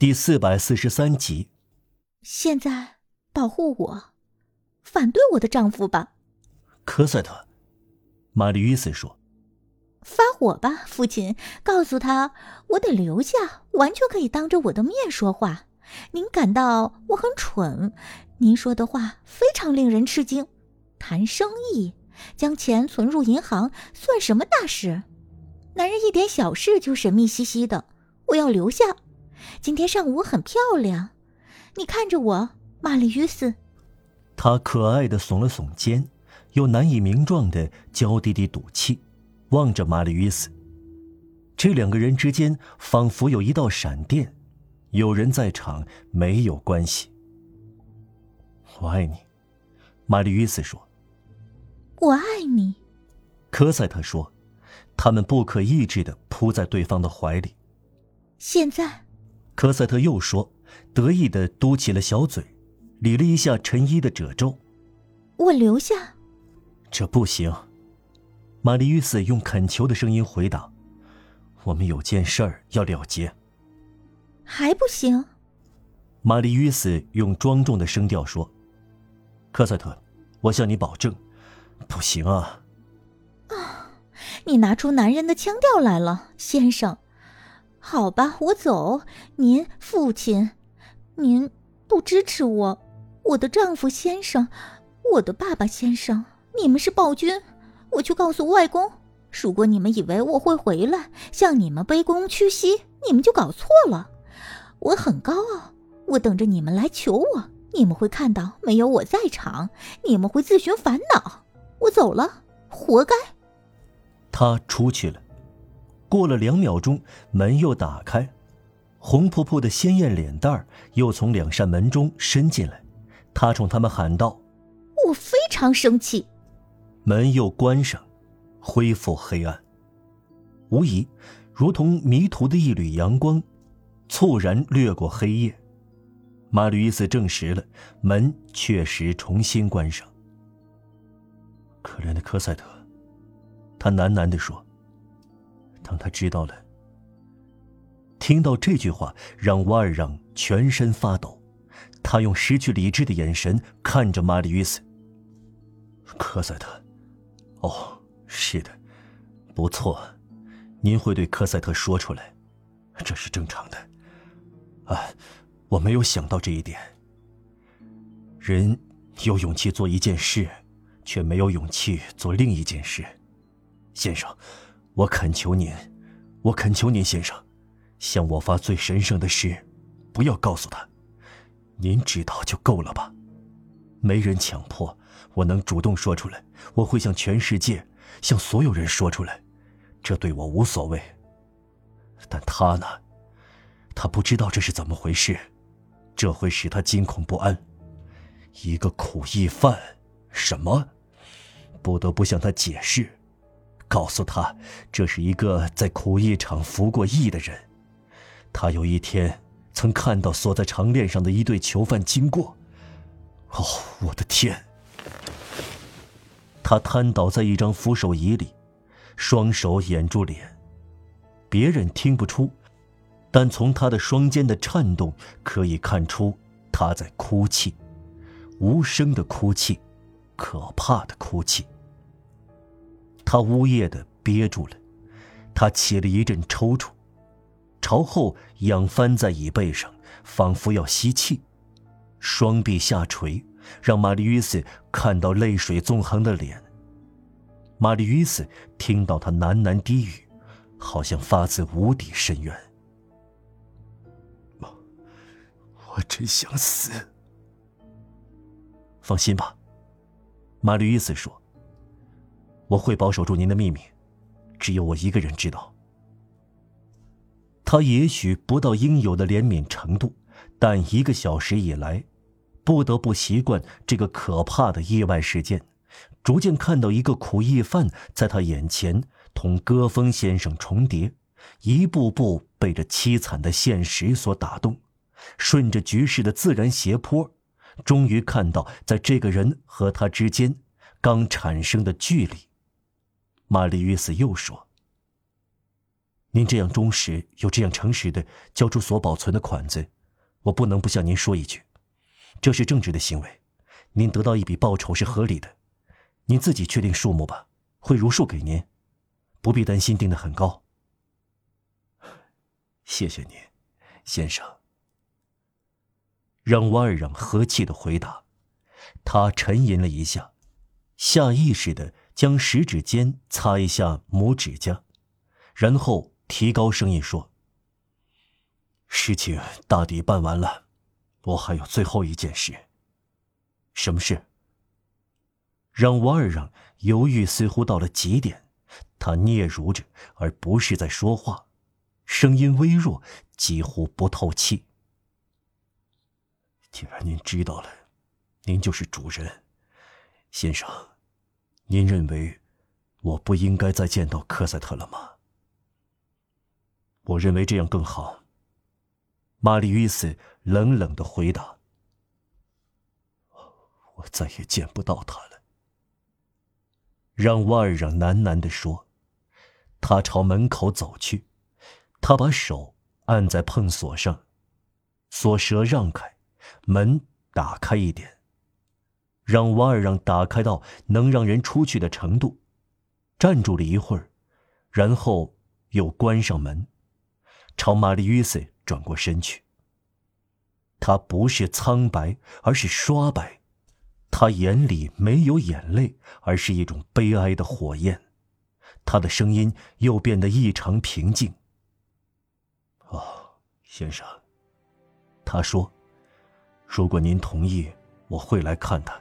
第四百四十三集。现在保护我，反对我的丈夫吧。科赛特，玛丽·约斯说：“发火吧，父亲！告诉他，我得留下，完全可以当着我的面说话。您感到我很蠢？您说的话非常令人吃惊。谈生意，将钱存入银行，算什么大事？男人一点小事就神秘兮兮的。我要留下。今天上午很漂亮。你看着我，玛丽·约斯。他可爱的耸了耸肩。”又难以名状的娇滴滴赌气，望着玛丽·约斯。这两个人之间仿佛有一道闪电，有人在场没有关系。我爱你，玛丽·约斯说。我爱你，科赛特说。他们不可抑制的扑在对方的怀里。现在，科赛特又说，得意的嘟起了小嘴，理了一下陈衣的褶皱。我留下。这不行，玛丽·与斯用恳求的声音回答：“我们有件事儿要了结。”还不行，玛丽·与斯用庄重的声调说：“科赛特，我向你保证，不行啊！”啊，你拿出男人的腔调来了，先生。好吧，我走。您父亲，您不支持我，我的丈夫先生，我的爸爸先生。你们是暴君，我去告诉外公。如果你们以为我会回来向你们卑躬屈膝，你们就搞错了。我很高傲，我等着你们来求我。你们会看到没有我在场，你们会自寻烦恼。我走了，活该。他出去了。过了两秒钟，门又打开，红扑扑的鲜艳脸蛋儿又从两扇门中伸进来。他冲他们喊道：“我非常生气。”门又关上，恢复黑暗。无疑，如同迷途的一缕阳光，猝然掠过黑夜。马吕伊斯证实了，门确实重新关上。可怜的科赛特，他喃喃地说：“让他知道了。”听到这句话，让瓦尔让全身发抖。他用失去理智的眼神看着马里约斯。科赛特。哦，是的，不错，您会对科赛特说出来，这是正常的。啊，我没有想到这一点。人有勇气做一件事，却没有勇气做另一件事。先生，我恳求您，我恳求您，先生，向我发最神圣的誓，不要告诉他。您知道就够了吧？没人强迫。我能主动说出来，我会向全世界、向所有人说出来，这对我无所谓。但他呢？他不知道这是怎么回事，这会使他惊恐不安。一个苦役犯，什么？不得不向他解释，告诉他这是一个在苦役场服过役的人。他有一天曾看到锁在长链上的一对囚犯经过。哦，我的天！他瘫倒在一张扶手椅里，双手掩住脸。别人听不出，但从他的双肩的颤动可以看出他在哭泣，无声的哭泣，可怕的哭泣。他呜咽的憋住了，他起了一阵抽搐，朝后仰翻在椅背上，仿佛要吸气，双臂下垂。让玛丽·约斯看到泪水纵横的脸。玛丽·约斯听到他喃喃低语，好像发自无底深渊。我，我真想死。放心吧，玛丽·约斯说：“我会保守住您的秘密，只有我一个人知道。”他也许不到应有的怜悯程度，但一个小时以来。不得不习惯这个可怕的意外事件，逐渐看到一个苦役犯在他眼前同戈峰先生重叠，一步步被这凄惨的现实所打动，顺着局势的自然斜坡，终于看到在这个人和他之间刚产生的距离。玛丽·约斯又说：“您这样忠实又这样诚实的交出所保存的款子，我不能不向您说一句，这是正直的行为。您得到一笔报酬是合理的，您自己确定数目吧，会如数给您，不必担心定的很高。谢谢您，先生。让瓦尔让和气的回答，他沉吟了一下，下意识的将食指尖擦一下拇指甲，然后。提高声音说：“事情大抵办完了，我还有最后一件事。什么事？”让瓦尔让犹豫似乎到了极点，他嗫嚅着，而不是在说话，声音微弱，几乎不透气。既然您知道了，您就是主人，先生，您认为我不应该再见到科赛特了吗？我认为这样更好。玛丽·约斯冷冷的回答：“我再也见不到他了。”让瓦尔让喃喃的说。他朝门口走去，他把手按在碰锁上，锁舌让开，门打开一点，让瓦尔让打开到能让人出去的程度，站住了一会儿，然后又关上门。朝玛丽·约瑟转过身去。他不是苍白，而是刷白；他眼里没有眼泪，而是一种悲哀的火焰。他的声音又变得异常平静。“哦，先生。”他说，“如果您同意，我会来看他。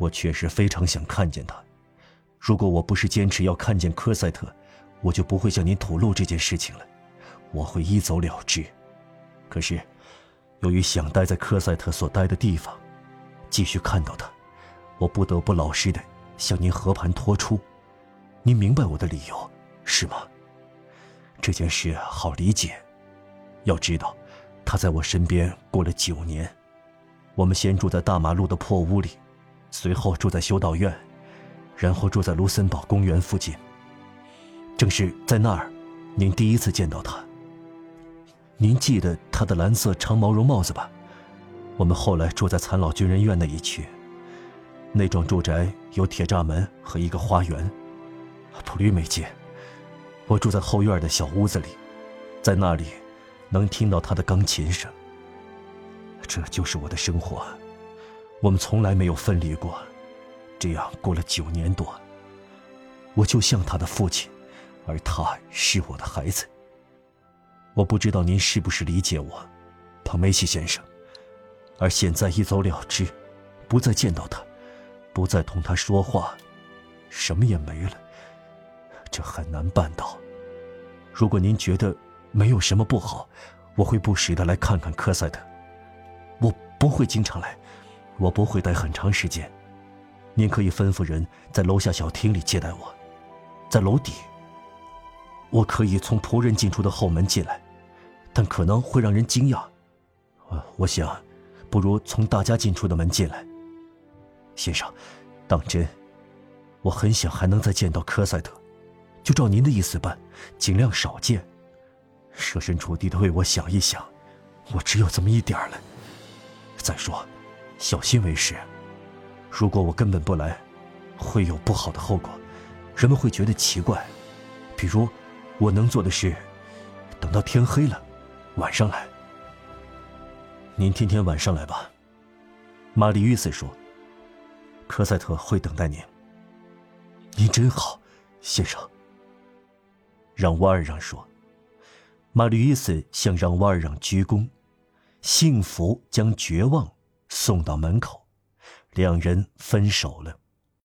我确实非常想看见他。如果我不是坚持要看见科赛特，我就不会向您吐露这件事情了。”我会一走了之，可是，由于想待在科赛特所待的地方，继续看到他，我不得不老实的向您和盘托出。您明白我的理由，是吗？这件事好理解。要知道，他在我身边过了九年。我们先住在大马路的破屋里，随后住在修道院，然后住在卢森堡公园附近。正是在那儿，您第一次见到他。您记得他的蓝色长毛绒帽子吧？我们后来住在残老军人院那一区，那幢住宅有铁栅门和一个花园，普吕美街。我住在后院的小屋子里，在那里能听到他的钢琴声。这就是我的生活，我们从来没有分离过，这样过了九年多。我就像他的父亲，而他是我的孩子。我不知道您是不是理解我，彭梅西先生。而现在一走了之，不再见到他，不再同他说话，什么也没了。这很难办到。如果您觉得没有什么不好，我会不时的来看看科赛特。我不会经常来，我不会待很长时间。您可以吩咐人在楼下小厅里接待我，在楼底。我可以从仆人进出的后门进来，但可能会让人惊讶。我想，不如从大家进出的门进来。先生，当真，我很想还能再见到科赛特，就照您的意思办，尽量少见。设身处地的为我想一想，我只有这么一点了。再说，小心为是。如果我根本不来，会有不好的后果，人们会觉得奇怪，比如。我能做的是，等到天黑了，晚上来。您天天晚上来吧，玛丽·约瑟说。科赛特会等待您。您真好，先生。让瓦尔让说。玛丽·约瑟向让瓦尔让鞠躬，幸福将绝望送到门口，两人分手了。